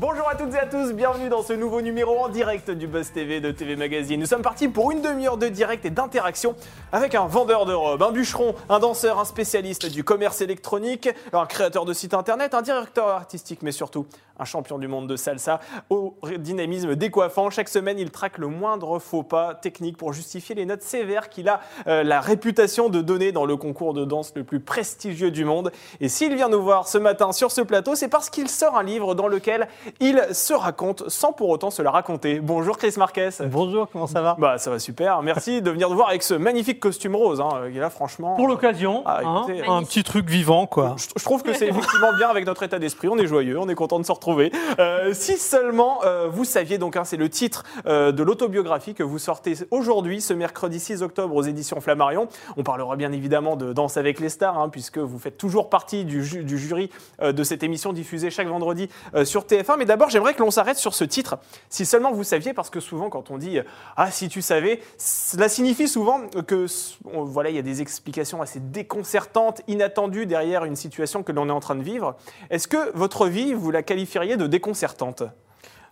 Bonjour à toutes et à tous, bienvenue dans ce nouveau numéro en direct du Buzz TV de TV Magazine. Nous sommes partis pour une demi-heure de direct et d'interaction avec un vendeur de robes, un bûcheron, un danseur, un spécialiste du commerce électronique, un créateur de site internet, un directeur artistique, mais surtout un champion du monde de salsa au dynamisme décoiffant. Chaque semaine, il traque le moindre faux pas technique pour justifier les notes sévères qu'il a euh, la réputation de donner dans le concours de danse le plus prestigieux du monde. Et s'il vient nous voir ce matin sur ce plateau, c'est parce qu'il sort un livre dans lequel il se raconte sans pour autant se la raconter. Bonjour Chris Marquez. Bonjour, comment ça va? Bah ça va super. Merci de venir nous voir avec ce magnifique costume rose. Hein. Il est là franchement. Pour l'occasion, Ah, hein, un petit truc vivant quoi. Je, je trouve que c'est effectivement bien avec notre état d'esprit. On est joyeux, on est content de se retrouver. Euh, si seulement euh, vous saviez, donc hein, c'est le titre euh, de l'autobiographie que vous sortez aujourd'hui, ce mercredi 6 octobre aux éditions Flammarion. On parlera bien évidemment de Danse avec les stars, hein, puisque vous faites toujours partie du, ju- du jury de cette émission diffusée chaque vendredi sur TF1. Mais d'abord, j'aimerais que l'on s'arrête sur ce titre. Si seulement vous saviez, parce que souvent quand on dit ah si tu savais, cela signifie souvent que voilà il y a des explications assez déconcertantes, inattendues derrière une situation que l'on est en train de vivre. Est-ce que votre vie vous la de déconcertante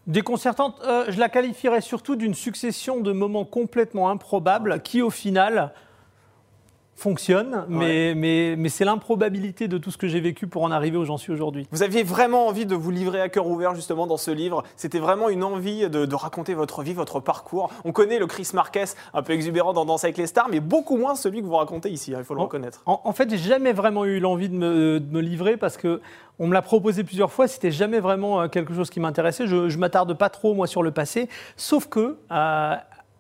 Déconcertante, euh, je la qualifierais surtout d'une succession de moments complètement improbables qui au final fonctionnent, mais, mais, mais c'est l'improbabilité de tout ce que j'ai vécu pour en arriver où j'en suis aujourd'hui. Vous aviez vraiment envie de vous livrer à cœur ouvert justement dans ce livre. C'était vraiment une envie de, de raconter votre vie, votre parcours. On connaît le Chris Marquez, un peu exubérant dans Danse avec les stars, mais beaucoup moins celui que vous racontez ici, hein, il faut le En- reconnaître. En, en fait, j'ai jamais vraiment eu l'envie de me, de me livrer parce que on me l'a proposé plusieurs fois. C'était jamais vraiment euh, quelque chose qui m'intéressait. Je, je m'attarde pas trop moi sur le passé, sauf que euh,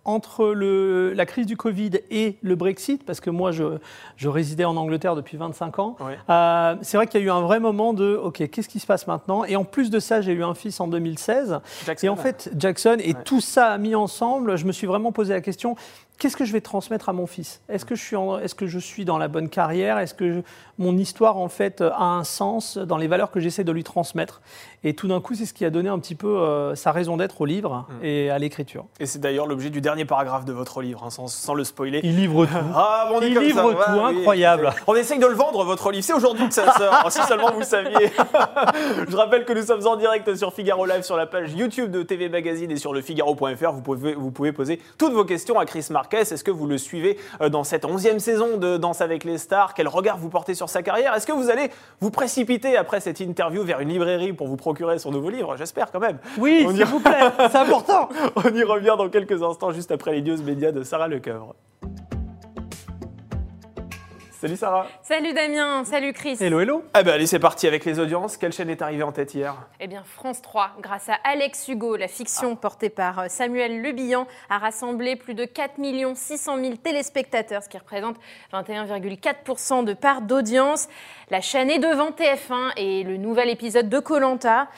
entre le- la crise du Covid et le Brexit, parce que moi je, je résidais en Angleterre depuis 25 ans, euh, c'est vrai qu'il y a eu un vrai moment de OK, qu'est-ce qui se passe maintenant? Et en plus de ça, j'ai eu un fils en 2016. Jackson. Et en fait, Jackson et Ouais. tout ça mis ensemble, je me suis vraiment posé la question qu'est-ce que je vais transmettre à mon fils? Est-ce que je suis en- est-ce que je suis dans la bonne carrière? Est-ce que je- mon histoire en fait a un sens dans les valeurs que j'essaie de lui transmettre? Et tout d'un coup, c'est ce qui a donné un petit peu euh, sa raison d'être au livre Mm. et à l'écriture. Et c'est d'ailleurs l'objet du dernier paragraphe de votre livre, hein, sans, sans le spoiler. Il livre tout. Ah, on est Il comme livre ça, tout, incroyable. On essaye de le vendre, votre livre. C'est aujourd'hui que ça sort, si seulement vous saviez. Je rappelle que nous sommes en direct sur Figaro Live, sur la page YouTube de TV Magazine et sur le Figaro.fr. Vous pouvez, vous pouvez poser toutes vos questions à Chris Marquez. Est-ce que vous le suivez euh, dans cette onzième saison de Danse avec les stars? Quel regard vous portez sur sa carrière? Est-ce que vous allez vous précipiter après cette interview vers une librairie pour vous procurer son nouveau livre? J'espère quand même. Oui, s'il vous plaît, c'est important. On y revient dans quelques instants, juste après les news médias de Sarah Lecoeur. Salut Sarah. Salut Damien, salut Chris. Hello, hello. Ah bah allez, c'est parti avec les audiences. Quelle chaîne est arrivée en tête hier? Eh bien, France 3, grâce à Alex Hugo, la fiction portée par euh, Samuel Le Bihan, a rassemblé plus de 4 600 000 téléspectateurs, ce qui représente 21,4% de part d'audience. La chaîne est devant TF1 et le nouvel épisode de Colanta,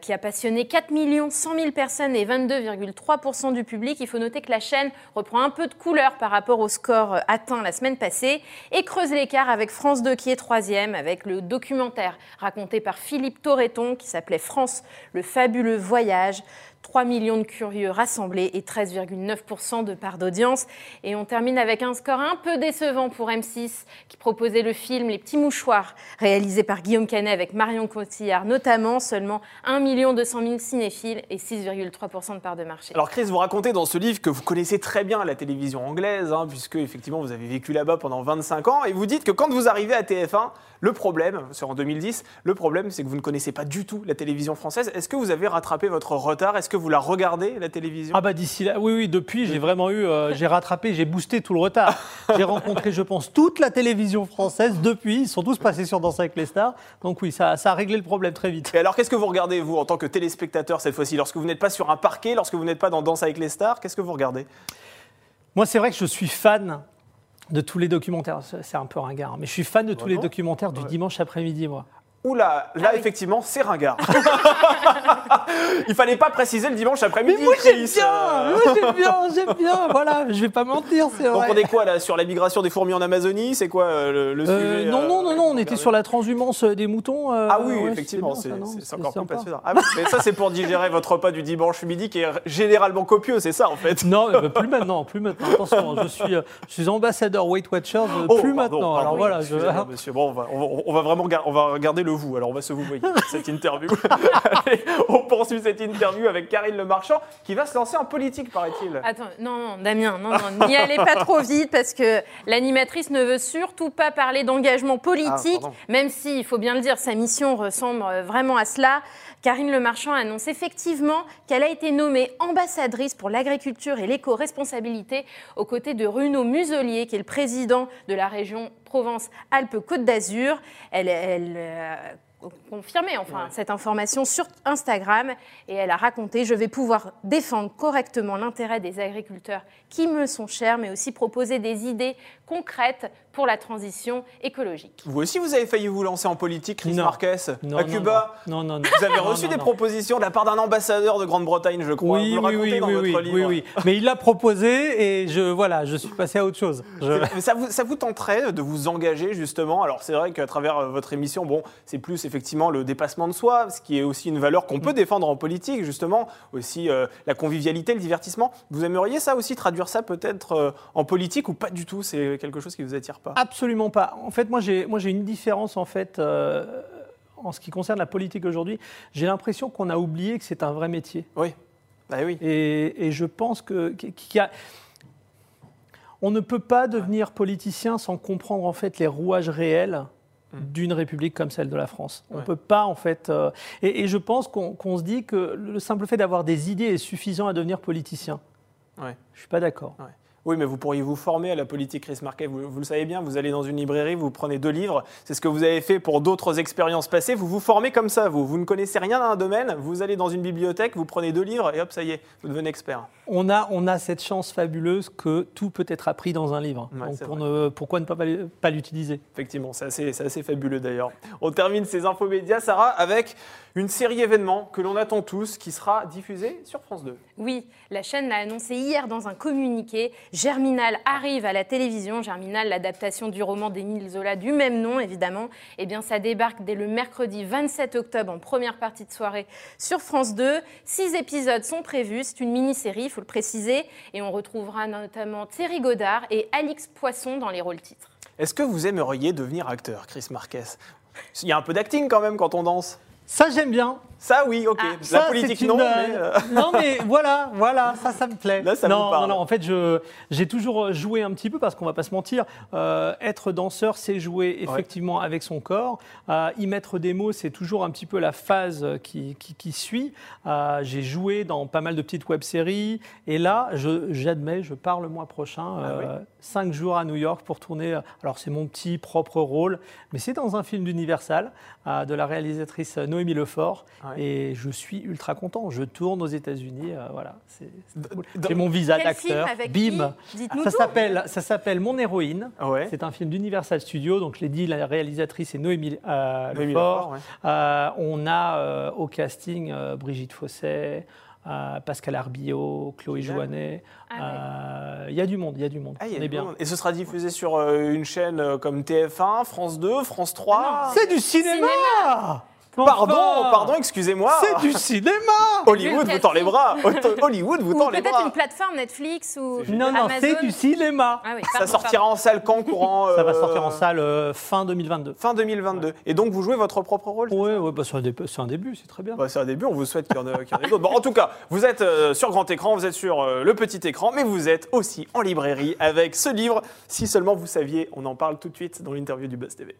qui a passionné 4 100 000 personnes et 22,3% du public. Il faut noter que la chaîne reprend un peu de couleur par rapport au score euh, atteint la semaine passée et creuse l'écart avec France 2 qui est troisième, avec le documentaire raconté par Philippe Torreton qui s'appelait France, le fabuleux voyage. 3 millions de curieux rassemblés et 13,9% de part d'audience. Et on termine avec un score un peu décevant pour M6 qui proposait le film Les Petits Mouchoirs, réalisé par Guillaume Canet avec Marion Cotillard notamment, seulement 1 200 000 cinéphiles et 6,3% de part de marché. Alors Chris, vous racontez dans ce livre que vous connaissez très bien la télévision anglaise, hein, puisque effectivement vous avez vécu là-bas pendant 25 ans, et vous dites que quand vous arrivez à TF1, le problème, c'est en 2010, le problème c'est que vous ne connaissez pas du tout la télévision française. Est-ce que vous avez rattrapé votre retard? Est-ce que vous la regardez, la télévision? Ah bah d'ici là, oui, oui, depuis, j'ai vraiment eu, euh, j'ai rattrapé, j'ai boosté tout le retard. J'ai rencontré, je pense, toute la télévision française depuis. Ils sont tous passés sur Danse avec les stars. Donc oui, ça, ça a réglé le problème très vite. Et alors qu'est-ce que vous regardez, vous, en tant que téléspectateur cette fois-ci? Lorsque vous n'êtes pas sur un parquet, lorsque vous n'êtes pas dans Danse avec les stars, qu'est-ce que vous regardez? Moi, c'est vrai que je suis fan de tous les documentaires. C'est un peu ringard, mais je suis fan de tous les Vraiment documentaires du dimanche après-midi, moi. Oula, là Ah oui. effectivement, c'est ringard. Il fallait pas préciser le dimanche après-midi. Mais moi, j'aime bien Euh, Moi, j'aime bien, j'aime bien Voilà, je vais pas mentir, c'est Donc vrai. on est quoi là sur la migration des fourmis en Amazonie? C'est quoi euh, le, Euh, sujet non, euh, non, non, non, on regardez était sur la transhumance des moutons. Ah oui, ouais, effectivement, c'est non encore plus passionnant. Ah mais ça c'est pour digérer votre repas du dimanche midi qui est généralement copieux, c'est ça en fait. Non, euh, plus maintenant, plus maintenant. Attention, je suis, je suis ambassadeur Weight Watchers, Oh, plus pardon, maintenant. pardon, Alors voilà, je- monsieur. Bon, on va, on va- on va vraiment on va regarder le vous. Alors on va se vous voyer cette interview. Allez, on poursuit cette interview avec Karine Le Marchand qui va se lancer en politique, paraît-il. Attends, non, non, Damien, non, non, n'y allez pas trop vite parce que l'animatrice ne veut surtout pas parler d'engagement politique, Ah, pardon. même si, il faut bien le dire, sa mission ressemble vraiment à cela. Karine Le Marchand annonce effectivement qu'elle a été nommée ambassadrice pour l'agriculture et l'éco-responsabilité aux côtés de Bruno Muselier, qui est le président de la région Provence-Alpes-Côte d'Azur. Elle, elle euh, confirmé enfin Ouais. cette information sur Instagram et elle a raconté je vais pouvoir défendre correctement l'intérêt des agriculteurs qui me sont chers mais aussi proposer des idées concrètes pour la transition écologique. Vous aussi, vous avez failli vous lancer en politique, Chris Non. Marquez, Non, à non, Cuba. Non, non, non. Vous avez Non, reçu non, des non. propositions de la part d'un ambassadeur de Grande-Bretagne, je crois. Oui, vous le oui, racontez oui, dans oui, votre oui, livre. oui, oui. Mais il l'a proposé et je, voilà, je suis passé à autre chose. Je- Mais Ça vous, ça vous tenterait de vous engager justement? Alors c'est vrai qu'à travers euh, votre émission, bon, c'est plus effectivement le dépassement de soi, ce qui est aussi une valeur qu'on peut Mm. défendre en politique, justement, aussi euh, la convivialité, le divertissement. Vous aimeriez ça aussi, traduire ça peut-être euh, en politique ou pas du tout? C'est quelque chose qui vous attire pas Absolument pas. En fait, moi, j'ai, une différence en fait euh, en ce qui concerne la politique aujourd'hui. J'ai l'impression qu'on a oublié que c'est un vrai métier. Oui. Bah oui. Et, et je pense que qu'il y a- on ne peut pas devenir politicien sans comprendre en fait les rouages réels d'une république comme celle de la France. On ne Ouais. peut pas en fait. euh, et, et je pense qu'on, se dit que le simple fait d'avoir des idées est suffisant à devenir politicien. Ouais. Je suis pas d'accord. Oui, mais vous pourriez vous former à la politique, Chris Marquet. Vous, vous le savez bien, vous allez dans une librairie, vous prenez deux livres. C'est ce que vous avez fait pour d'autres expériences passées. Vous vous formez comme ça, vous. Vous ne connaissez rien dans un domaine, vous allez dans une bibliothèque, vous prenez deux livres et hop, ça y est, vous devenez expert. On a, on a cette chance fabuleuse que tout peut être appris dans un livre. Ouais, Donc c'est pour ne- pourquoi ne pas, pas l'utiliser? Effectivement, c'est assez, c'est assez fabuleux d'ailleurs. On termine ces infos médias, Sarah, avec une série événements que l'on attend tous, qui sera diffusée sur France 2. Oui, la chaîne l'a annoncé hier dans un communiqué. Germinal arrive à la télévision. Germinal, l'adaptation du roman d'Émile Zola du même nom, évidemment. Eh bien, ça débarque dès le mercredi 27 octobre en première partie de soirée sur France 2. Six épisodes sont prévus. C'est une mini-série, il faut le préciser. Et on retrouvera notamment Thierry Godard et Alix Poisson dans les rôles titres. Est-ce que vous aimeriez devenir acteur, Chris Marquez? Il y a un peu d'acting quand même quand on danse. Ça, j'aime bien. Ça, oui, ok. Ah, La Ça, politique, une, non, euh, mais... euh, non, mais voilà, voilà, ça, ça me plaît. Là, ça non, vous parle. non, non, en fait, je, j'ai toujours joué un petit peu parce qu'on va pas se mentir. euh, être danseur, c'est jouer effectivement avec son corps. Euh, y mettre des mots, c'est toujours un petit peu la phase qui, qui, qui suit. Euh, j'ai joué dans pas mal de petites web-séries. Et là, je, j'admets, je pars le mois prochain, Ah euh, cinq jours à New York pour tourner. Alors, c'est mon petit propre rôle, mais c'est dans un film d'Universal euh, de la réalisatrice Noémie Lefort. Ouais. Et je suis ultra content. Je tourne aux États-Unis. euh, voilà, c'est, cool. mon visa d'acteur. avec Bim. Ça s'appelle, ça s'appelle Mon héroïne. Ouais. C'est un film d'Universal Studios. Donc, je l'ai dit, la réalisatrice est Noémie euh, Noémie Lefort. Lefort, ouais. Euh, on a euh, au casting euh, Brigitte Fosset, euh, Pascal Arbillot, Chloé. Jouanet. Ah Euh, Il y a du monde, il y a du monde. Ah, il y a on du est bien. monde. Et ce sera diffusé sur euh, une chaîne comme TF1, France 2, France 3. Ah C'est du cinéma, Pardon, Enfin, pardon, excusez-moi. C'est du cinéma Hollywood vous tend les bras. Hollywood vous Ou tend les peut-être bras. une plateforme Netflix ou C'est Non, non, Amazon. c'est du cinéma. Ah oui, Ça pardon, sortira en salle quand courant Ça va euh, sortir en salle euh, fin 2022. Fin 2022. Et donc vous jouez votre propre rôle c'est Ouais, ouais, bah, c'est un, dé- c'est un début, c'est très bien. Bah, c'est un début, on vous souhaite qu'il y en, ait d'autres. Bon, en tout cas, vous êtes euh, sur grand écran, vous êtes sur euh, le petit écran, mais vous êtes aussi en librairie avec ce livre. Si seulement vous saviez, on en parle tout de suite dans l'interview du Buzz TV.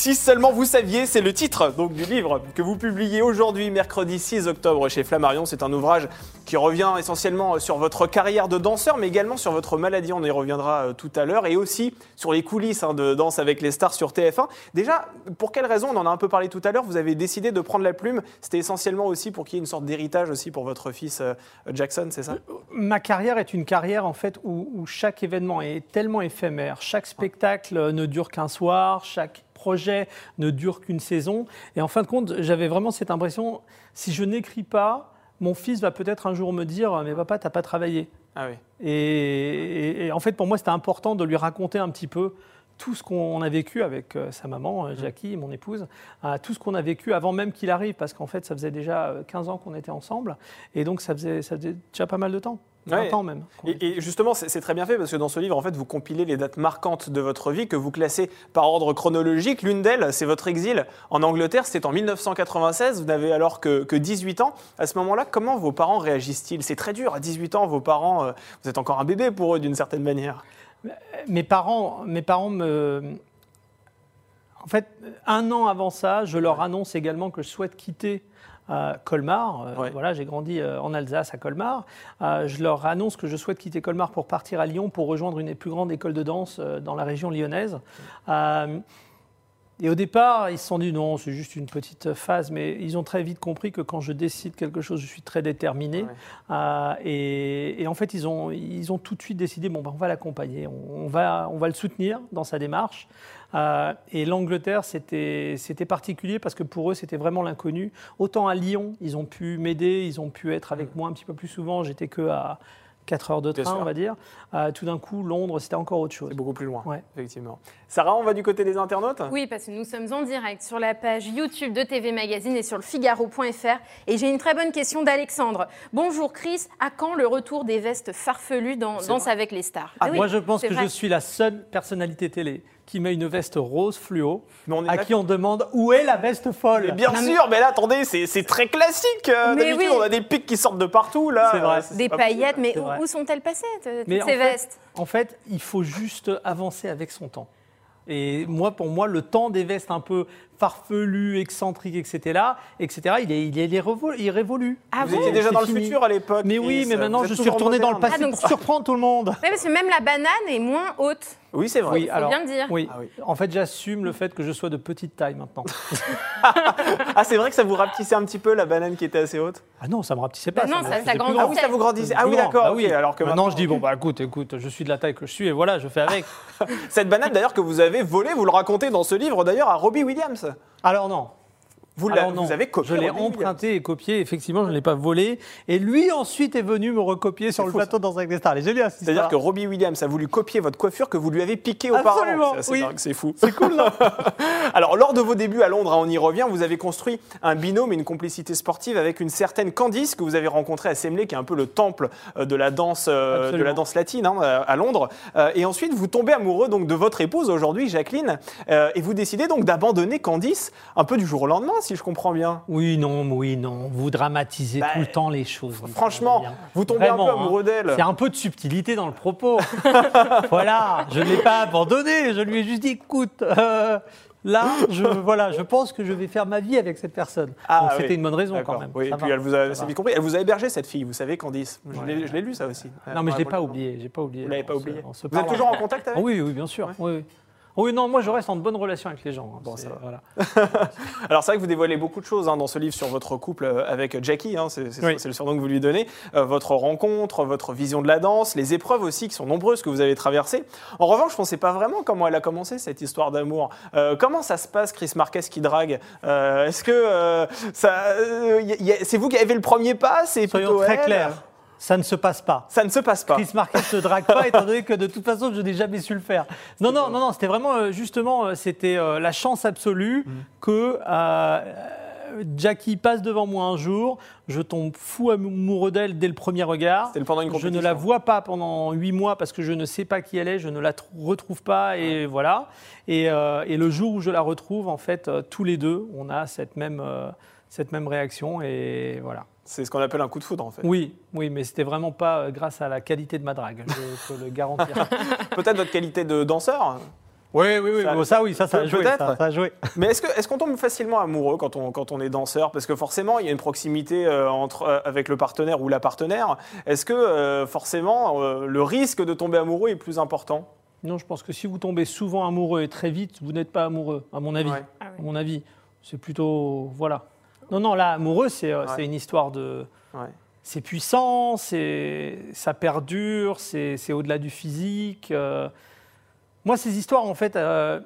Si seulement vous saviez, c'est le titre donc, du livre que vous publiez aujourd'hui, mercredi 6 octobre chez Flammarion. C'est un ouvrage qui revient essentiellement sur votre carrière de danseur, mais également sur votre maladie. On y reviendra euh, tout à l'heure. Et aussi sur les coulisses hein, de Danse avec les stars sur TF1. Déjà, pour quelle raison On en a un peu parlé tout à l'heure. Vous avez décidé de prendre la plume? C'était essentiellement aussi pour qu'il y ait une sorte d'héritage aussi pour votre fils euh, Jackson, c'est ça? Ma carrière est une carrière en fait où, où chaque événement est tellement éphémère, chaque spectacle euh, ne dure qu'un soir, chaque projet ne dure qu'une saison. Et en fin de compte, j'avais vraiment cette impression, si je n'écris pas, mon fils va peut-être un jour me dire, mais papa, t'as pas travaillé. Ah oui. Et, et- et en fait, pour moi, c'était important de lui raconter un petit peu tout ce qu'on a vécu avec euh, sa maman, euh, Jackie, mon épouse, euh, tout ce qu'on a vécu avant même qu'il arrive, parce qu'en fait, ça faisait déjà euh, 15 ans qu'on était ensemble, et donc ça faisait, ça faisait déjà pas mal de temps. 20 Ouais. ans même. Et, et justement, c'est c'est très bien fait parce que dans ce livre, en fait, vous compilez les dates marquantes de votre vie que vous classez par ordre chronologique. L'une d'elles, c'est votre exil en Angleterre. C'était en 1996. Vous n'avez alors que, que 18 ans. À ce moment-là, comment vos parents réagissent-ils? C'est très dur. À 18 ans, vos parents, euh, vous êtes encore un bébé pour eux d'une certaine manière. Mes parents, mes parents me. En fait, un an avant ça, je leur annonce également que je souhaite quitter Colmar. Euh, Ouais. Voilà, j'ai grandi euh, en Alsace, à Colmar. Euh, je leur annonce que je souhaite quitter Colmar pour partir à Lyon pour rejoindre une des plus grandes écoles de danse dans la région lyonnaise. Et au départ, ils se sont dit non, c'est juste une petite phase, mais ils ont très vite compris que quand je décide quelque chose, je suis très déterminé. Ouais. Euh, et, et en fait, ils ont, ils ont tout de suite décidé bon, ben, on va l'accompagner, on, on va, on va le soutenir dans sa démarche. Euh, et l'Angleterre, c'était particulier parce que pour eux, c'était vraiment l'inconnu. Autant à Lyon, ils ont pu m'aider, ils ont pu être avec moi un petit peu plus souvent. J'étais que à 4 heures de train, on va dire. Euh, tout d'un coup, Londres, c'était encore autre chose. C'est beaucoup plus loin, Ouais. effectivement. Sarah, on va du côté des internautes? Oui, parce que nous sommes en direct sur la page YouTube de TV Magazine et sur le Figaro.fr. Et j'ai une très bonne question d'Alexandre. Bonjour Chris, à quand le retour des vestes farfelues dans Danse avec les stars? Ah, oui, moi, je pense que vrai. je suis la seule personnalité télé qui met une veste rose fluo, Mais on est à qui on demande où est la veste folle. Mais bien Non, sûr, mais là, attendez, c'est très classique. euh, Mais D'habitude, oui. on a des pics qui sortent de partout. Là, C'est vrai. Euh, Des paillettes, mais où, sont-elles passées, t- toutes Mais en ces fait- vestes? En fait, il faut juste avancer avec son temps. Et moi, pour moi, le temps des vestes un peu farfelues, excentriques, etc., etc., il est, il est, il est revo- il est révolu. Ah Vous bon étiez déjà dans le futur à l'époque. Mais oui, mais maintenant, je suis retourné dans le passé Ah, donc- pour surprendre tout le monde. Oui, parce que même la banane est moins haute. Oui, c'est vrai. Oui, faut alors, bien le dire. Oui. Ah oui. En fait, j'assume le fait que je sois de petite taille maintenant. Ah, c'est vrai que ça vous rapetissait un petit peu la banane qui était assez haute? Ah non, ça me rapetissait pas. Bah non, ça- faisait ça plus grandit. grand. Ah oui, ça vous grandissait. Ah oui, d'accord. Bah oui. Alors que maintenant, maintenant, je dis bon bah écoute, écoute, je suis de la taille que je suis et voilà, je fais avec. Cette banane d'ailleurs que vous avez volée, vous le racontez dans ce livre d'ailleurs à Robbie Williams. Alors non. Vous, l'avez- Alors non, vous avez copié. Je l'ai emprunté et copié. Effectivement, je ne l'ai pas volé. Et lui ensuite est venu me recopier sur le fou, plateau dans avec des stars. C'est-à-dire que Robbie Williams a voulu copier votre coiffure que vous lui avez piquée auparavant. Absolument, C'est oui. dingue, C'est fou. c'est cool. non Alors, lors de vos débuts à Londres, hein, on y revient, vous avez construit un binôme et une complicité sportive avec une certaine Candice que vous avez rencontrée à Semley, qui est un peu le temple euh, de la danse, euh, de la danse latine hein, euh, à Londres. Et ensuite, vous tombez amoureux donc de votre épouse aujourd'hui, Jacqueline, et vous décidez donc d'abandonner Candice un peu du jour au lendemain, si je comprends bien. Oui, non, oui, non. Vous dramatisez Bah, tout le temps les choses. Franchement, Bien. vous tombez un peu hein. amoureux d'elle. C'est un peu de subtilité dans le propos. voilà, je ne l'ai pas abandonné. Je lui ai juste dit, écoute, euh, là, je, voilà, je pense que je vais faire ma vie avec cette personne. Ah, Donc oui. c'était une bonne raison quand même. Oui, et puis va, elle vous a, vite compris, elle vous a hébergé cette fille, vous savez, Candice. Je Ouais. l'ai lu ça aussi. Non, mais je l'ai pas oublié. J'ai pas oublié. Vous l'avez pas On se- oublié. se Vous êtes toujours en contact avec Ah oui, oui, bien sûr. Ouais. Oui, oui. Non, moi je reste en bonne relation avec les gens. hein. Bon, ça va. voilà. Alors c'est vrai que vous dévoilez beaucoup de choses hein, dans ce livre sur votre couple euh, avec Jackie, hein, c'est Oui. le surnom que vous lui donnez, Euh, votre rencontre, votre vision de la danse, les épreuves aussi qui sont nombreuses que vous avez traversées. En revanche, je ne sais pas vraiment comment elle a commencé cette histoire d'amour. Euh, comment ça se passe, Chris Marquez qui drague? Euh, Est-ce que ça, c'est vous qui avez fait le premier pas C'est plutôt très elle? clairs. Ça ne se passe pas. Ça ne se passe pas. Chris Marquez ne drague pas, étant donné que de toute façon, je n'ai jamais su le faire. Non, non, non, non, c'était vraiment, euh, justement, euh, c'était euh, la chance absolue Mm. que euh, Jackie passe devant moi un jour, je tombe fou amoureux d'elle dès le premier regard. C'était pendant une Je ne la vois pas pendant huit mois parce que je ne sais pas qui elle est, je ne la trou- retrouve pas et voilà. Et, euh, et le jour où je la retrouve, en fait, euh, tous les deux, on a cette même, euh, cette même réaction et voilà. C'est ce qu'on appelle un coup de foudre en fait. Oui, oui, mais c'était vraiment pas euh, grâce à la qualité de ma drague, je peux le garantir. Peut-être votre qualité de danseur. oui, oui, oui, Ça- bon, ça, oui, ça, ça a joué. peut-être. Ça, ça a joué. Mais est-ce qu'on est qu'on tombe facilement amoureux quand on, quand on est danseur? Parce que forcément, il y a une proximité euh, entre, euh, avec le partenaire ou la partenaire. Est-ce que euh, forcément, euh, le risque de tomber amoureux est plus important? Non, je pense que si vous tombez souvent amoureux et très vite, vous n'êtes pas amoureux, à mon avis. Ouais. Ah À mon avis, c'est plutôt voilà. Non, non, là, amoureux, c'est euh, Ouais. une histoire de. Ouais. C'est puissant, c'est ça perdure, c'est au-delà du physique. euh. Moi, ces histoires, en fait, euh,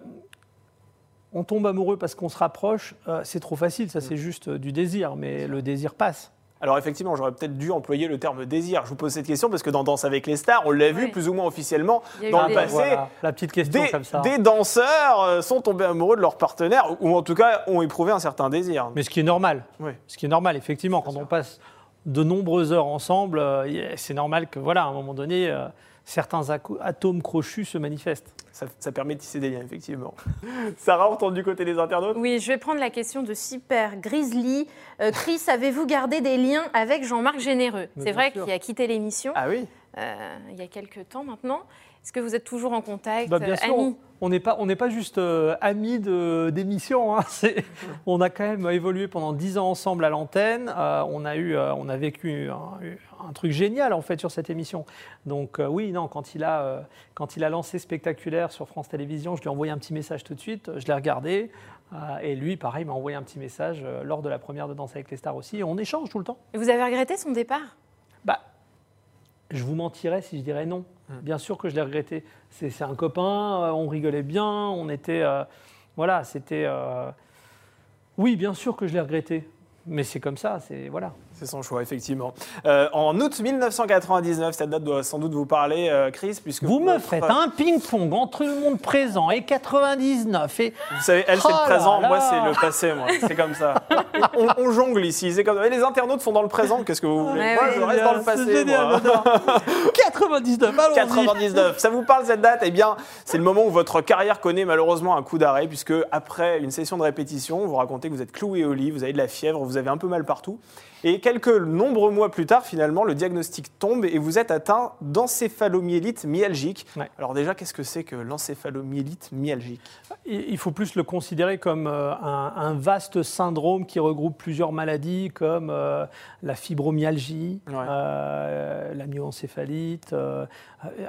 on tombe amoureux parce qu'on se rapproche. c'est trop facile, Mm. ça, c'est juste du désir, mais le désir passe. Alors effectivement, j'aurais peut-être dû employer le terme désir. Je vous pose cette question parce que dans Danse avec les stars, on l'a vu Oui. plus ou moins officiellement. Dans des- le passé, Voilà, la petite question Des, comme ça. des danseurs euh, sont tombés amoureux de leur partenaire ou en tout cas ont éprouvé un certain désir. Mais ce qui est normal. Oui. Ce qui est normal, effectivement, quand sûr. on passe de nombreuses heures ensemble, euh, c'est normal que, voilà, à un moment donné, euh, certains atomes crochus se manifestent. Ça, ça permet de tisser des liens, effectivement. Sarah, on tourne du côté des internautes? Oui, je vais prendre la question de Super Grizzly. Euh, Chris, avez-vous gardé des liens avec Jean-Marc Généreux? C'est vrai qu'il a quitté l'émission Ah oui? euh, il y a quelques temps maintenant. Est-ce que vous êtes toujours en contact Bah, bien euh, sûr, on n'est pas, on n'est pas juste euh, amis de- d'émission. hein, c'est- on a quand même évolué pendant 10 ans ensemble à l'antenne. Euh, on, a eu, euh, on a vécu un, un truc génial en fait sur cette émission. Donc oui, non, quand il, a, quand il a lancé Spectaculaire sur France Télévisions, je lui ai envoyé un petit message tout de suite. Je l'ai regardé. et lui, pareil, m'a envoyé un petit message lors de la première de Danse avec les stars aussi. Et on échange tout le temps. Et Vous avez regretté son départ? Bah, je vous mentirais si je dirais non. Bien sûr que je l'ai regretté. C'est c'est un copain, euh, on rigolait bien, on était. euh, voilà, c'était. euh, oui, bien sûr que je l'ai regretté. Mais c'est comme ça, c'est. Voilà. C'est son choix, effectivement. Euh, en août 1999, cette date doit sans doute vous parler, euh, Chris, puisque Vous me faites un ping-pong entre le monde présent et 99 et. Vous savez, elle c'est Oh le là présent, moi c'est le passé, moi. C'est comme ça. On, on jongle ici, c'est comme. Et les internautes sont dans le présent. Qu'est-ce que vous voulez Ouais, Moi, je reste dans le passé. génial, moi. j'adore. 99, allons-y. 99. Ça vous parle cette date? Eh bien, c'est le moment où votre carrière connaît malheureusement un coup d'arrêt, puisque après une session de répétition, vous racontez que vous êtes cloué au lit, vous avez de la fièvre, vous avez un peu mal partout. Et quelques nombreux mois plus tard, finalement, le diagnostic tombe et vous êtes atteint d'encéphalomyélite myalgique. Ouais. Alors déjà, qu'est-ce que c'est que l'encéphalomyélite myalgique? Il faut plus le considérer comme euh, un, un vaste syndrome qui regroupe plusieurs maladies comme euh, la fibromyalgie, Ouais. euh, la myoencéphalite, euh,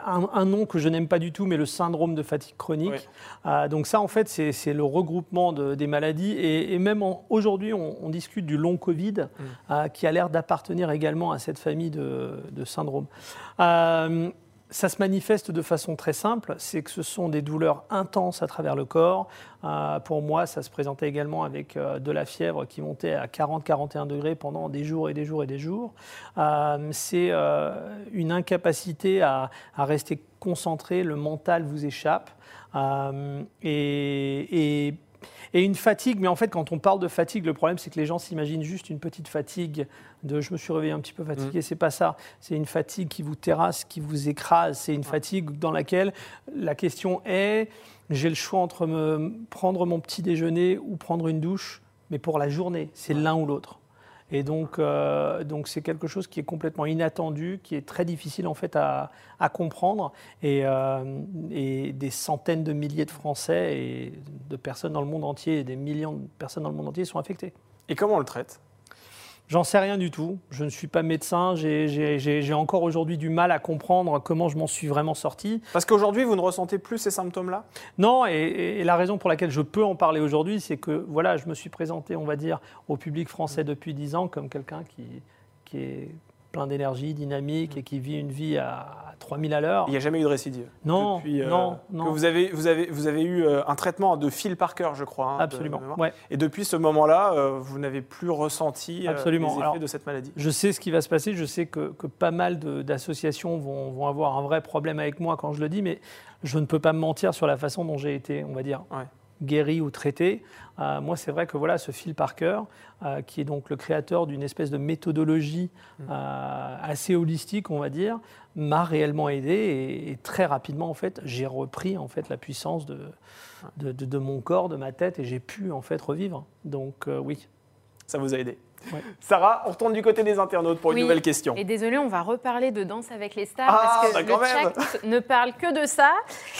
un, un nom que je n'aime pas du tout, mais le syndrome de fatigue chronique. Ouais. Donc ça, en fait, c'est le regroupement de- des maladies. Et, et même aujourd'hui, on, on discute du long Covid, euh, a l'air d'appartenir également à cette famille de, syndromes. Euh, ça se manifeste de façon très simple, c'est que ce sont des douleurs intenses à travers le corps. Euh, pour moi, ça se présentait également avec euh, de la fièvre qui montait à 40-41 degrés pendant des jours et des jours et des jours. C'est une incapacité à, rester concentré, le mental vous échappe. Et- et une fatigue, mais en fait, quand on parle de fatigue, le problème, c'est que les gens s'imaginent juste une petite fatigue de je me suis réveillé un petit peu fatigué. C'est pas ça. C'est une fatigue qui vous terrasse, qui vous écrase. C'est une fatigue dans laquelle la question est j'ai le choix entre me prendre mon petit déjeuner ou prendre une douche, mais pour la journée, c'est l'un ou l'autre. Et donc, euh, donc c'est quelque chose qui est complètement inattendu, qui est très difficile en fait à, comprendre. Et, euh, et des centaines de milliers de Français et de personnes dans le monde entier, et des millions de personnes dans le monde entier sont affectées. Et comment on le traite? J'en sais rien du tout. Je ne suis pas médecin. J'ai- encore aujourd'hui du mal à comprendre comment je m'en suis vraiment sorti. Parce qu'aujourd'hui, vous ne ressentez plus ces symptômes-là? Non, et, et la raison pour laquelle je peux en parler aujourd'hui, c'est que voilà, je me suis présenté, on va dire, au public français depuis 10 ans comme quelqu'un qui, qui est plein d'énergie, dynamique et qui vit une vie à 3000 à l'heure. Il n'y a jamais eu de récidive. Non, Depuis, euh, non, que non. vous avez, vous avez, vous avez eu euh, un traitement de Phil Parker, je crois. hein, Absolument. de ouais. Et depuis ce moment-là, euh, vous n'avez plus ressenti euh, Absolument. les effets Alors, de cette maladie. Je sais ce qui va se passer, je sais que, que pas mal d'associations vont, vont avoir un vrai problème avec moi quand je le dis, mais je ne peux pas me mentir sur la façon dont j'ai été, on va dire, Ouais. Guéri ou traité. Euh, moi, c'est vrai que voilà, ce Phil Parker, euh, qui est donc le créateur d'une espèce de méthodologie euh, assez holistique, on va dire, m'a réellement aidé et, et très rapidement, en fait, j'ai repris en fait la puissance de, de, de- de mon corps, de ma tête, et j'ai pu en fait revivre. Donc oui. Ça vous a aidé? Ouais. Sarah, on retourne du côté des internautes pour une nouvelle question. Et désolé, on va reparler de Danse avec les stars Ah, parce bah que quand le chat ne parle que de ça.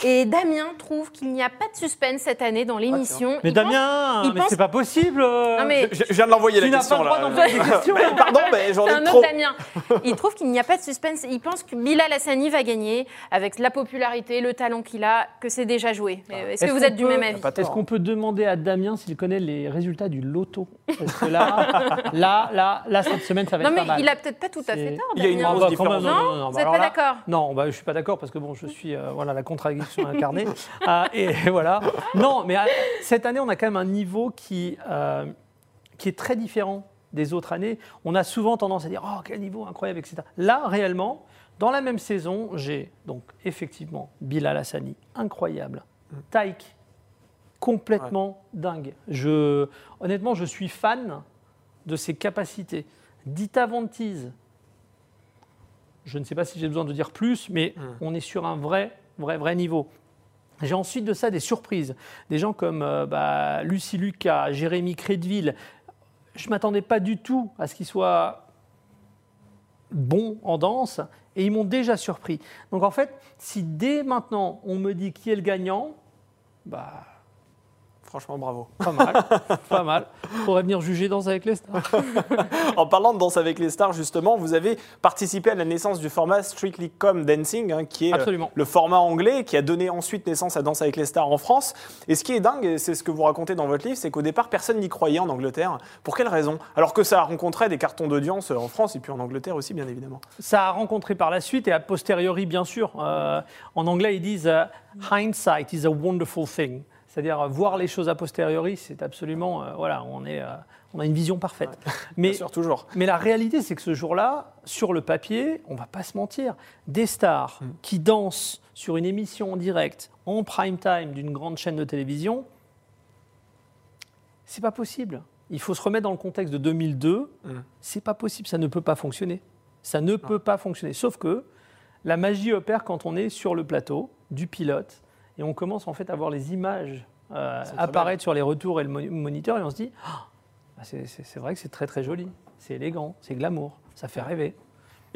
Et Damien trouve qu'il n'y a pas de suspense cette année dans l'émission. Mais Il pense- Damien, il mais pense- c'est pas possible. euh. Non, mais- Je, je viens de l'envoyer la question. pas le droit là. des questions. Mais pardon, mais j'en C'est ai un trop. autre Damien. Il trouve qu'il n'y a pas de suspense. Il pense que Bilal Hassani va gagner avec la popularité, le talent qu'il a, que c'est déjà joué. Mais Est-ce que vous êtes du même avis. Est-ce qu'on peut demander à Damien s'il connaît les résultats du loto? Parce que là, là, là, là, cette semaine, ça va Non, être mais pas mal. il a peut-être pas tout à fait tort. Il y a une grosse bah, différence. Non, bah vous n'êtes alors pas d'accord Non, bah, je suis pas d'accord parce que bon, je suis euh, voilà la contradiction incarnée. Ah, et voilà. Non, mais euh, cette année, on a quand même un niveau qui euh, qui est très différent des autres années. On a souvent tendance à dire oh quel niveau incroyable, etc. Là, réellement, dans la même saison, j'ai donc effectivement Bilal Hassani, incroyable, Taïk, complètement dingue. Je, honnêtement, je suis fan de ses capacités. Dita Vantise. Je ne sais pas si j'ai besoin de dire plus, mais Mm. on est sur un vrai, vrai, vrai niveau. J'ai ensuite de ça des surprises. Des gens comme euh, bah, Lucie Lucas, Jérémy Crédville. Je ne m'attendais pas du tout à ce qu'ils soient bons en danse et ils m'ont déjà surpris. Donc en fait, si dès maintenant on me dit qui est le gagnant, bah Franchement, bravo. pas mal, pas mal. Faudrait venir juger Danse avec les stars. En parlant de Danse avec les stars, justement, vous avez participé à la naissance du format Strictly Come Dancing, hein, qui est euh, Absolument. le format anglais qui a donné ensuite naissance à Danse avec les stars en France. Et ce qui est dingue, c'est ce que vous racontez dans votre livre, c'est qu'au départ, personne n'y croyait en Angleterre. Pour quelle raison? Alors que ça rencontrait des cartons d'audience en France et puis en Angleterre aussi, bien évidemment. Ça a rencontré par la suite et a posteriori, bien sûr. Euh, en anglais, ils disent euh, hindsight is a wonderful thing. C'est-à-dire euh, voir les choses a posteriori, c'est absolument euh, voilà, on est, euh, on a une vision parfaite. Mais Bien sûr, toujours. Mais la réalité, c'est que ce jour-là, sur le papier, on va pas se mentir, des stars qui dansent sur une émission en direct, en prime time d'une grande chaîne de télévision, c'est pas possible. Il faut se remettre dans le contexte de 2002. Mm. C'est pas possible, ça ne peut pas fonctionner. Ça ne peut pas fonctionner. Sauf que la magie opère quand on est sur le plateau du pilote et on commence en fait à voir les images euh, apparaître sur les retours et le mo- moniteur et on se dit Ah, bah, c'est vrai que c'est très très joli, c'est élégant, c'est glamour, ça fait rêver.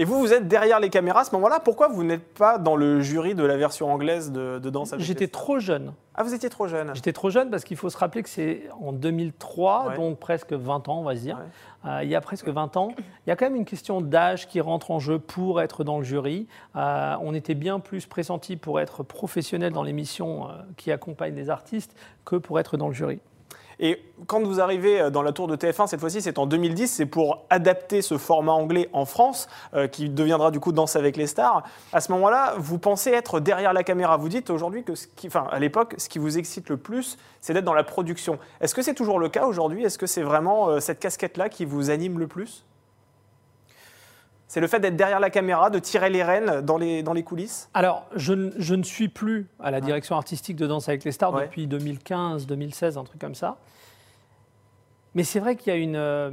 Et vous, vous êtes derrière les caméras à ce moment-là. Pourquoi vous n'êtes pas dans le jury de la version anglaise de, de Danse avec J'étais trop jeune. Ah, vous étiez trop jeune. J'étais trop jeune parce qu'il faut se rappeler que c'est en 2003, Ouais. donc presque 20 ans, on va se dire. Ouais. Euh, il y a presque 20 ans. Il y a quand même une question d'âge qui rentre en jeu pour être dans le jury. Euh, on était bien plus pressenti pour être professionnel dans l'émission euh, qui accompagne les artistes que pour être dans le jury. Et quand vous arrivez euh, dans la tour de TF1, cette fois-ci, c'est en 2010, c'est pour adapter ce format anglais en France, euh, qui deviendra du coup Danse avec les stars. À ce moment-là, vous pensez être derrière la caméra. Vous dites aujourd'hui que, ce qui, enfin, à l'époque, ce qui vous excite le plus, c'est d'être dans la production. Est-ce que c'est toujours le cas aujourd'hui? Est-ce que c'est vraiment euh, cette casquette-là qui vous anime le plus? C'est le fait d'être derrière la caméra, de tirer les rênes dans les, dans les coulisses Alors, je, ne- je ne suis plus à la direction artistique de Danse avec les stars Ouais. depuis 2015, 2016, un truc comme ça. Mais c'est vrai qu'il y a, une, euh,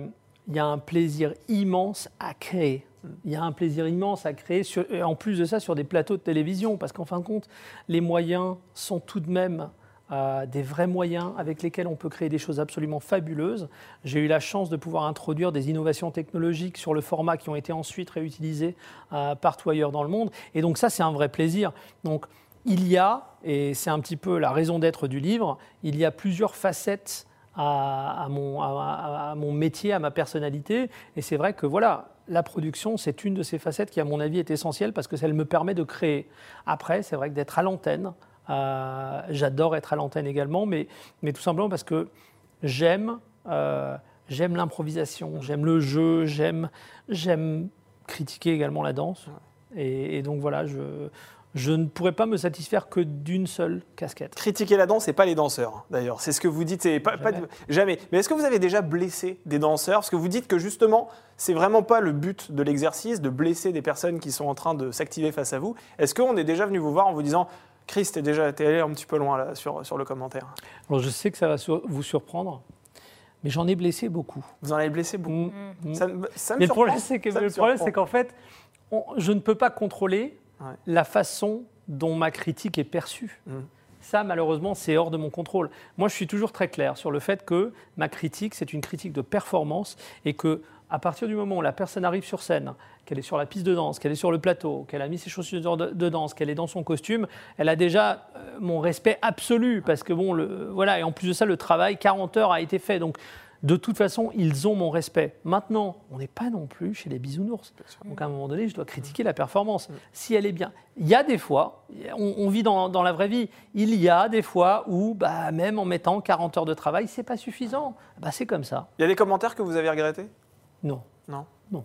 il y a un plaisir immense à créer. Il y a un plaisir immense à créer, sur- en plus de ça, sur des plateaux de télévision, parce qu'en fin de compte, les moyens sont tout de même des vrais moyens avec lesquels on peut créer des choses absolument fabuleuses. J'ai eu la chance de pouvoir introduire des innovations technologiques sur le format qui ont été ensuite réutilisées euh, partout ailleurs dans le monde. Et donc ça, c'est un vrai plaisir. Donc il y a, et c'est un petit peu la raison d'être du livre, il y a plusieurs facettes à mon métier, à ma personnalité. Et c'est vrai que voilà, la production, c'est une de ces facettes qui, à mon avis, est essentielle parce que ça me permet de créer. Après, c'est vrai que d'être à l'antenne, euh, j'adore être à l'antenne également, mais, mais tout simplement parce que j'aime euh, j'aime l'improvisation, j'aime le jeu, j'aime j'aime critiquer également la danse. Et, et donc voilà, je, je ne pourrais pas me satisfaire que d'une seule casquette. Critiquer la danse et pas les danseurs, d'ailleurs. C'est ce que vous dites. c'est Pas, pas de- Jamais. jamais. Mais est-ce que vous avez déjà blessé des danseurs? Parce que vous dites que justement, c'est vraiment pas le but de l'exercice de blesser des personnes qui sont en train de s'activer face à vous. Est-ce qu'on est déjà venu vous voir en vous disant Chris, t'es déjà allé un petit peu loin là sur, sur le commentaire Alors je sais que ça va sur- vous surprendre, mais j'en ai blessé beaucoup. Vous en avez blessé beaucoup. Mm, mm. Ça, me- ça me Mais le surprend. problème, c'est que- Ça me le problème, c'est surprend. qu'en fait, on- je ne peux pas contrôler Ouais. la façon dont ma critique est perçue. Mm. Ça, malheureusement, c'est hors de mon contrôle. Moi, je suis toujours très clair sur le fait que ma critique, c'est une critique de performance et que à partir du moment où la personne arrive sur scène, qu'elle est sur la piste de danse, qu'elle est sur le plateau, qu'elle a mis ses chaussures de, danse, qu'elle est dans son costume, elle a déjà euh, mon respect absolu parce que bon, le, voilà, et en plus de ça, le travail, 40 heures a été fait. Donc, de toute façon, ils ont mon respect. Maintenant, on n'est pas non plus chez les bisounours. Donc, à un moment donné, je dois critiquer la performance. Si elle est bien. Il y a des fois, on, on vit dans, dans la vraie vie, il y a des fois où, bah, même en mettant 40 heures de travail, c'est pas suffisant. Bah, c'est comme ça. Il y a des commentaires que vous avez regrettés? Non. Non. Non.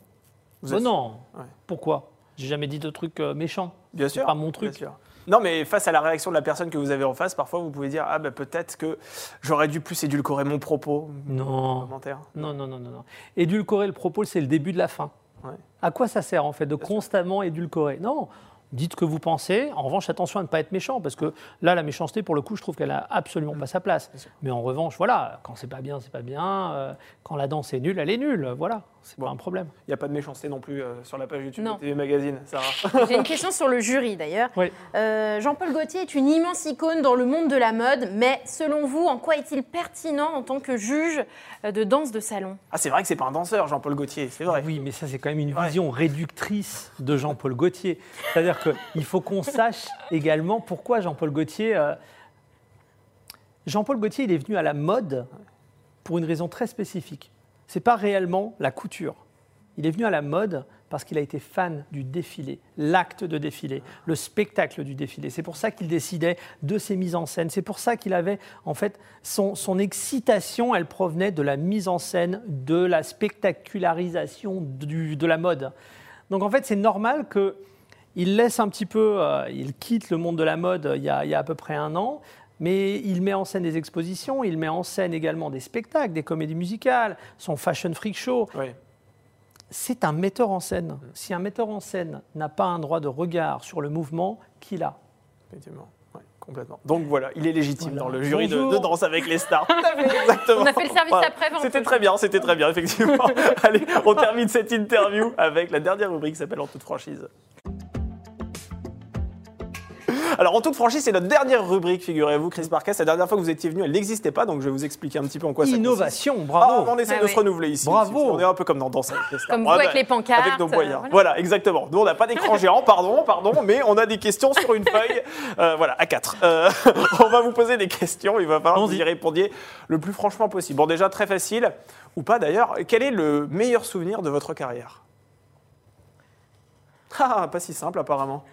Vous Oh êtes- non. Ouais. Pourquoi? J'ai jamais dit de trucs euh, méchants. Bien C'est sûr. pas mon bien truc. sûr. Non, mais face à la réaction de la personne que vous avez en face, parfois vous pouvez dire Ah, ben peut-être que j'aurais dû plus édulcorer mon propos. Non. Commentaire. Non, non, non, non, non. Édulcorer le propos, c'est le début de la fin. Ouais. À quoi ça sert en fait de constamment édulcorer? Non, Dites ce que vous pensez. En revanche, attention à ne pas être méchant, parce que là, la méchanceté, pour le coup, je trouve qu'elle a absolument pas sa place. Mais en revanche, voilà, quand c'est pas bien, c'est pas bien. Euh, quand la danse est nulle, elle est nulle. Voilà, c'est pas un problème. Il n'y a pas de méchanceté non plus euh, sur la page YouTube Non. de TV Magazine, Sarah. J'ai une question sur le jury d'ailleurs. Oui. Euh, Jean-Paul Gaultier est une immense icône dans le monde de la mode, mais selon vous, en quoi est-il pertinent en tant que juge euh, de danse de salon? Ah, c'est vrai que c'est pas un danseur, Jean-Paul Gaultier, c'est vrai. Oui, mais ça, c'est quand même une Ouais. vision réductrice de Jean-Paul Gaultier. C'est-à-dire qu'il faut qu'on sache également pourquoi Jean-Paul Gaultier. euh, Jean-Paul Gaultier, il est venu à la mode pour une raison très spécifique. C'est pas réellement la couture. Il est venu à la mode parce qu'il a été fan du défilé, l'acte de défilé, le spectacle du défilé. C'est pour ça qu'il décidait de ses mises en scène. C'est pour ça qu'il avait, en fait, son, excitation, elle provenait de la mise en scène, de la spectacularisation de la mode. Donc en fait, c'est normal que il laisse un petit peu, euh, il quitte le monde de la mode euh, il y a à peu près un an, mais il met en scène des expositions, il met en scène également des spectacles, des comédies musicales, son Fashion Freak Show. Oui. C'est un metteur en scène. Si un metteur en scène n'a pas un droit de regard sur le mouvement, qui l'a Effectivement. Ouais, complètement. Donc voilà, il est légitime Voilà. dans le jury de, de Danse avec les stars. Exactement. On a fait le service après, Vincent. C'était très bien, c'était très bien, effectivement. Allez, on termine cette interview avec la dernière rubrique qui s'appelle En toute franchise. Alors, en toute franchise, c'est notre dernière rubrique, figurez-vous, Chris Marquez. La dernière fois que vous étiez venu, elle n'existait pas, donc je vais vous expliquer un petit peu en quoi ça. Innovation, Ah, bravo on essaie Ah de oui. se renouveler ici. Bravo. ici. On est un peu comme dans Danse avec. Comme vous Ah avec les pancartes, Avec nos euh, moyens. voilà. voilà. exactement. Nous, on n'a pas d'écran géant, pardon, pardon, mais on a des questions sur une feuille. Euh, voilà, à 4. on va vous poser des questions. Il va falloir que vous y répondiez le plus franchement possible. Bon, déjà, très facile, ou pas d'ailleurs. Quel est le meilleur souvenir de votre carrière? Ah, pas si simple, apparemment.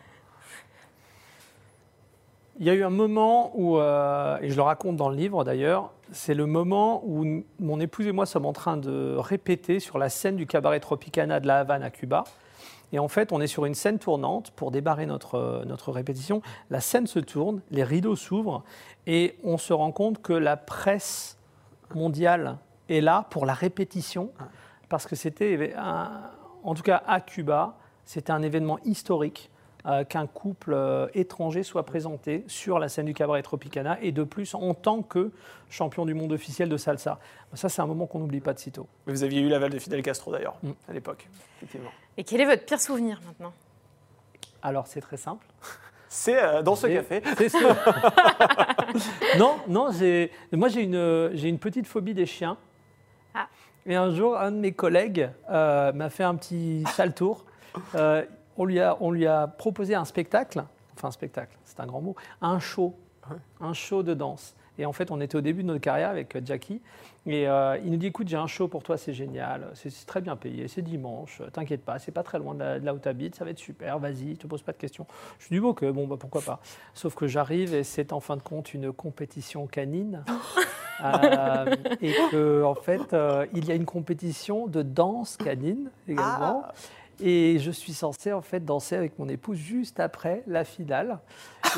Il y a eu un moment où, euh, et je le raconte dans le livre d'ailleurs, c'est le moment où mon épouse et moi sommes en train de répéter sur la scène du cabaret Tropicana de la Havane à Cuba. Et en fait, on est sur une scène tournante pour débarrer notre, euh, notre répétition. La scène se tourne, les rideaux s'ouvrent et on se rend compte que la presse mondiale est là pour la répétition parce que c'était, un- en tout cas à Cuba, c'était un événement historique euh, qu'un couple euh, étranger soit présenté sur la scène du cabaret Tropicana et de plus en tant que champion du monde officiel de salsa. Ça, c'est un moment qu'on n'oublie pas de sitôt. Vous aviez eu l'aval de Fidel Castro, d'ailleurs, Mm. à l'époque. Effectivement. Et quel est votre pire souvenir maintenant? Alors, c'est très simple. C'est euh, dans ce café. c'est ce- non, non, moi j'ai une, j'ai une petite phobie des chiens. Ah. Et un jour, un de mes collègues euh, m'a fait un petit sale tour. Euh, on, lui a, on lui a proposé un spectacle, enfin un spectacle, c'est un grand mot, un show, un show de danse. Et en fait, on était au début de notre carrière avec euh, Jackie. Et euh, il nous dit écoute, j'ai un show pour toi, c'est génial, c'est très bien payé, c'est dimanche, euh, t'inquiète pas, c'est pas très loin de, la- de là où t'habites, ça va être super, vas-y, te pose pas de questions. Je dis ok, bon, bah, pourquoi pas. Sauf que j'arrive et c'est en fin de compte une compétition canine. Euh, et que en fait, euh, il y a une compétition de danse canine également. Et je suis censé en fait danser avec mon épouse juste après la finale.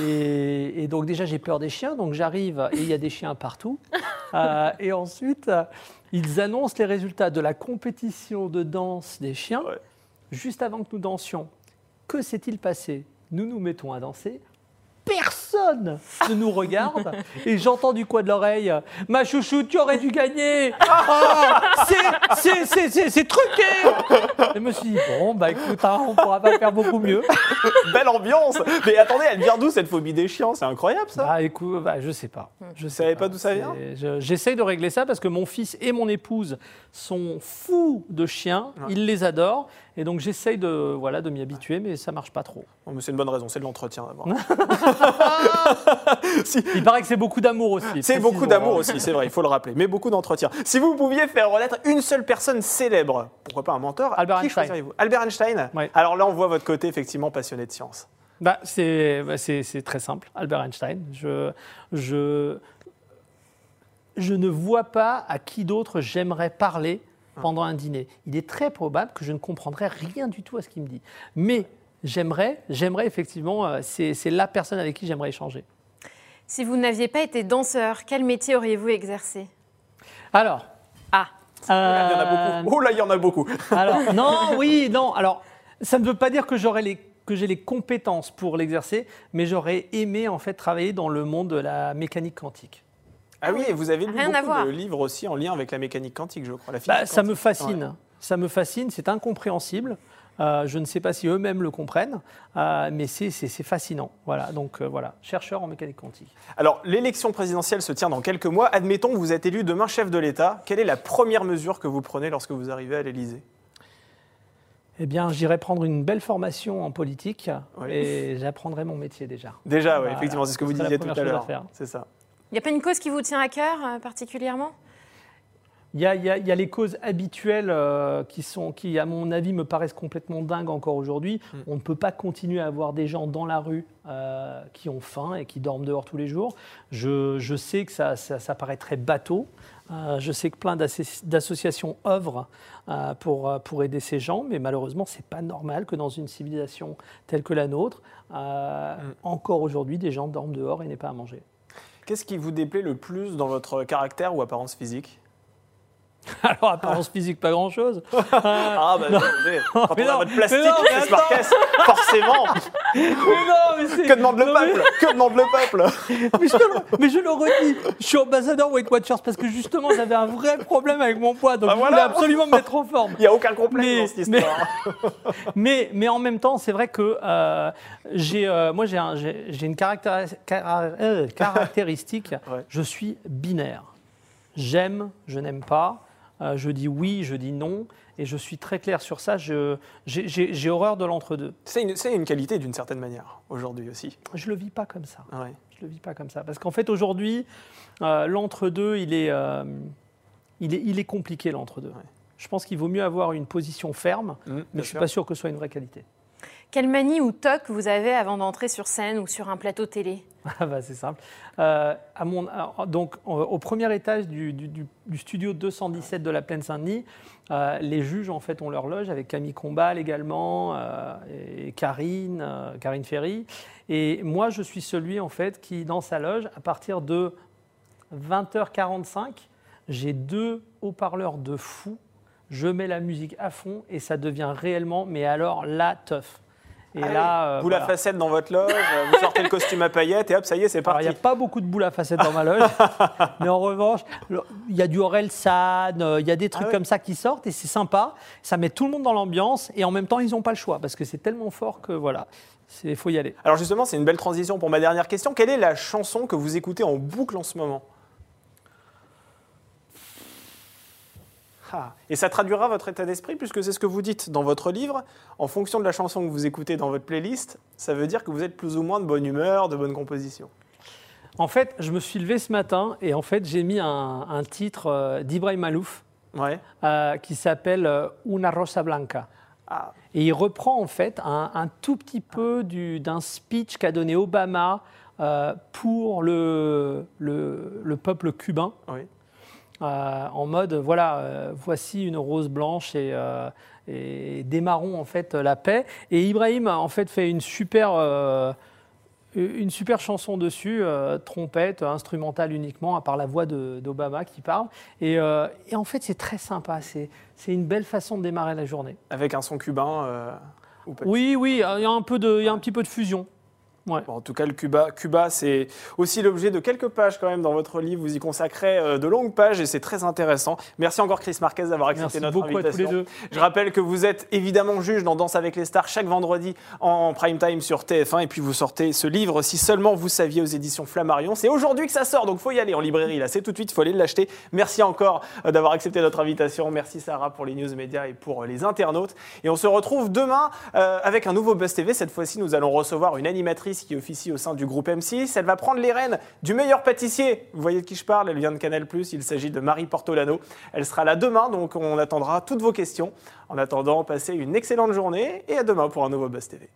Et, et donc déjà j'ai peur des chiens, donc j'arrive et il y a des chiens partout. Euh, et ensuite, ils annoncent les résultats de la compétition de danse des chiens Ouais. juste avant que nous dansions. Que s'est-il passé? Nous nous mettons à danser. Personne ne nous regarde. Et j'entends du coin de l'oreille Ma chouchou, tu aurais dû gagner. Ah, c'est- truqué Et je me suis dit Bon, bah écoute, hein, on pourra pas faire beaucoup mieux. Belle ambiance. Mais attendez, elle vient d'où cette phobie des chiens? C'est incroyable ça. Bah écoute, bah, je sais pas. Je sais savez pas. d'où ça vient? Je- J'essaye de régler ça parce que mon fils et mon épouse sont fous de chiens, Ouais. ils les adorent. Et donc j'essaye de, voilà, de m'y habituer, mais ça marche pas trop. Mais C'est une bonne raison, c'est de l'entretien d'abord. Si- Il paraît que c'est beaucoup d'amour aussi. C'est beaucoup d'amour aussi, c'est vrai, il faut le rappeler, mais beaucoup d'entretien. Si vous pouviez faire renaître une seule personne célèbre, pourquoi pas un mentor Albert qui Einstein. Albert Einstein? Ouais. Alors là, on voit votre côté effectivement passionné de science. Bah, c'est bah, très simple. Albert Einstein. Je, je, je ne vois pas à qui d'autre j'aimerais parler pendant un dîner. Il est très probable que je ne comprendrais rien du tout à ce qu'il me dit. Mais j'aimerais, j'aimerais effectivement, euh, c'est c'est la personne avec qui j'aimerais échanger. Si vous n'aviez pas été danseur, quel métier auriez-vous exercé? Alors. Ah, Là, il y en a euh, beaucoup. Oh là, il y en a beaucoup. Alors, non, oui, non. Alors, ça ne veut pas dire que j'aurai les que j'ai les compétences pour l'exercer, mais j'aurais aimé en fait travailler dans le monde de la mécanique quantique. Ah oui, et vous avez lu Rien à beaucoup voir. de livres aussi en lien avec la mécanique quantique, je crois. La Bah, ça me quantique. fascine. Ouais. Ça me fascine, c'est incompréhensible. Euh, je ne sais pas si eux-mêmes le comprennent, euh, mais c'est c'est- c'est fascinant. Voilà, donc euh, voilà, chercheur en mécanique quantique. Alors, l'élection présidentielle se tient dans quelques mois. Admettons que vous êtes élu demain chef de l'État. Quelle est la première mesure que vous prenez lorsque vous arrivez à l'Élysée? Eh bien, j'irai prendre une belle formation en politique Oui. et j'apprendrai mon métier déjà. Déjà, oui, Voilà. effectivement, c'est ce que vous disiez tout à l'heure. faire. C'est ça. Il n'y a pas une cause qui vous tient à cœur euh, particulièrement? Il y a, il y a- il y a les causes habituelles euh, qui, sont, qui, à mon avis, me paraissent complètement dingues encore aujourd'hui. Mm. On ne peut pas continuer à avoir des gens dans la rue euh, qui ont faim et qui dorment dehors tous les jours. Je, je sais que ça, ça, ça paraît très bateau. Euh, je sais que plein d'asso- d'associations œuvrent euh, pour, pour aider ces gens, mais malheureusement, ce n'est pas normal que dans une civilisation telle que la nôtre, euh, Mm. encore aujourd'hui, des gens dorment dehors et n'aient pas à manger. Qu'est-ce qui vous déplaît le plus dans votre caractère ou apparence physique? Alors, apparence physique, pas grand-chose. Ah, bah, attendez, quand on mais a non, votre plastique, non, mais forcément Mais non, mais c'est- Que demande le non, peuple? Que demande le peuple? Mais je, le, mais je le redis, je suis ambassadeur Weight Watchers parce que justement j'avais un vrai problème avec mon poids, donc Ah, je voilà. voulais absolument me mettre en forme. Il n'y a aucun complexe dans cette histoire. Mais, mais en même temps, c'est vrai que euh, j'ai, euh, moi j'ai, un- j'ai- j'ai une caractéri- euh, caractéristique, Ouais. je suis binaire. J'aime, je n'aime pas, euh, je dis oui, je dis non, et je suis très clair sur ça, je- j'ai, horreur de l'entre-deux. C'est une, c'est une qualité d'une certaine manière, aujourd'hui aussi. Je le vis pas comme ça. Ouais. Je le vis pas comme ça. Parce qu'en fait, aujourd'hui, euh, l'entre-deux, il, est, euh, il, est, il est compliqué, l'entre-deux. Ouais. Je pense qu'il vaut mieux avoir une position ferme, Mmh, mais je ne suis sûr. pas sûr que ce soit une vraie qualité. Quelle manie ou toc vous avez avant d'entrer sur scène ou sur un plateau télé? Ah bah, c'est simple. Euh, alors, donc, au- au premier étage du, studio 217 de la Plaine Saint-Denis, euh, les juges en fait ont leur loge avec Camille Combal également euh, et Karine, euh, Karine Ferry. Et moi, je suis celui en fait qui, dans sa loge, à partir de 20h45, j'ai deux haut-parleurs de fou. Je mets la musique à fond et ça devient réellement, mais alors la teuf. Et Ah là, euh, Boule à voilà. facette dans votre loge, euh, vous sortez le costume à paillettes et hop, ça y est, c'est Alors, il parti. n'y a pas beaucoup de boules à facettes dans ma loge, mais en revanche, il y a du Aurel San, euh, il y a des trucs Ah comme ça qui sortent et c'est sympa. Ça met tout le monde dans l'ambiance et en même temps, ils n'ont pas le choix parce que c'est tellement fort que voilà, il faut y aller. Alors justement, c'est une belle transition pour ma dernière question. Quelle est la chanson que vous écoutez en boucle en ce moment? Ah, Et ça traduira votre état d'esprit puisque c'est ce que vous dites dans votre livre. En fonction de la chanson que vous écoutez dans votre playlist, ça veut dire que vous êtes plus ou moins de bonne humeur, de bonne composition. En fait, je me suis levé ce matin et en fait, j'ai mis un, un titre euh, d'Ibrahim Malouf Ouais. euh, qui s'appelle euh, Una Rosa Blanca. Ah, Et il reprend en fait un, un tout petit peu du- d'un speech qu'a donné Obama euh, pour le, le- le peuple cubain. oui. Euh, en mode voilà, euh, voici une rose blanche et, euh, et démarrons en fait la paix. Et Ibrahim a en fait fait une super, une super chanson dessus, trompette, instrumentale uniquement, à part la voix d'Obama qui parle. Et, et en fait, c'est très sympa. C'est une belle façon de démarrer la journée. Avec un son cubain. ou pas. Oui, oui, il y a un peu de, il y a un petit peu de fusion. Ouais. Bon, en tout cas, le Cuba, Cuba c'est aussi l'objet de quelques pages quand même dans votre livre. Vous y consacrez euh, de longues pages et c'est très intéressant. Merci encore Chris Marquez d'avoir accepté Merci notre beaucoup à tous invitation. les deux. Je rappelle que vous êtes évidemment juge dans Danse avec les stars chaque vendredi en prime time sur TF1 et puis vous sortez ce livre si seulement vous saviez aux éditions Flammarion. C'est aujourd'hui que ça sort donc faut y aller en librairie là, c'est tout de suite, il faut aller l'acheter. Merci encore euh, d'avoir accepté notre invitation. Merci Sarah pour les news médias et pour euh, les internautes et on se retrouve demain euh, avec un nouveau Buzz TV. Cette fois-ci, nous allons recevoir une animatrice qui officie au sein du groupe M6. Elle va prendre les rênes du meilleur pâtissier. Vous voyez de qui je parle? Elle vient de Canal+. Il s'agit de Marie Portolano. Elle sera là demain, donc on attendra toutes vos questions. En attendant, passez une excellente journée et à demain pour un nouveau Buzz TV.